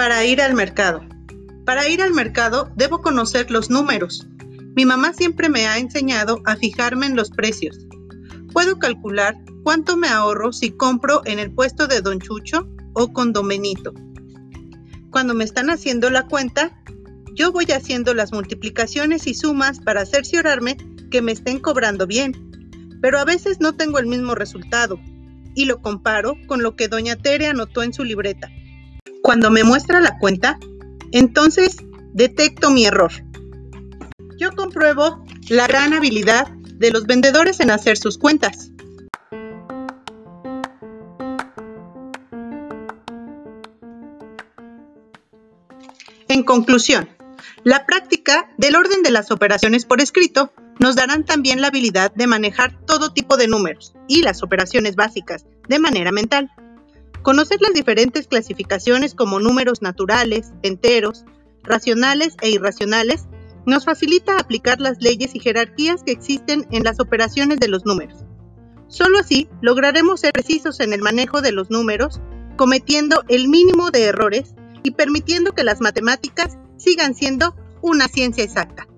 Para ir al mercado. Para ir al mercado debo conocer los números. Mi mamá siempre me ha enseñado a fijarme en los precios. Puedo calcular cuánto me ahorro si compro en el puesto de Don Chucho o con Don Benito. Cuando me están haciendo la cuenta, yo voy haciendo las multiplicaciones y sumas para cerciorarme que me estén cobrando bien. Pero a veces no tengo el mismo resultado y lo comparo con lo que doña Tere anotó en su libreta. Cuando me muestra la cuenta, entonces detecto mi error. Yo compruebo la gran habilidad de los vendedores en hacer sus cuentas. En conclusión, la práctica del orden de las operaciones por escrito nos darán también la habilidad de manejar todo tipo de números y las operaciones básicas de manera mental. Conocer las diferentes clasificaciones como números naturales, enteros, racionales e irracionales nos facilita aplicar las leyes y jerarquías que existen en las operaciones de los números. Solo así lograremos ser precisos en el manejo de los números, cometiendo el mínimo de errores y permitiendo que las matemáticas sigan siendo una ciencia exacta.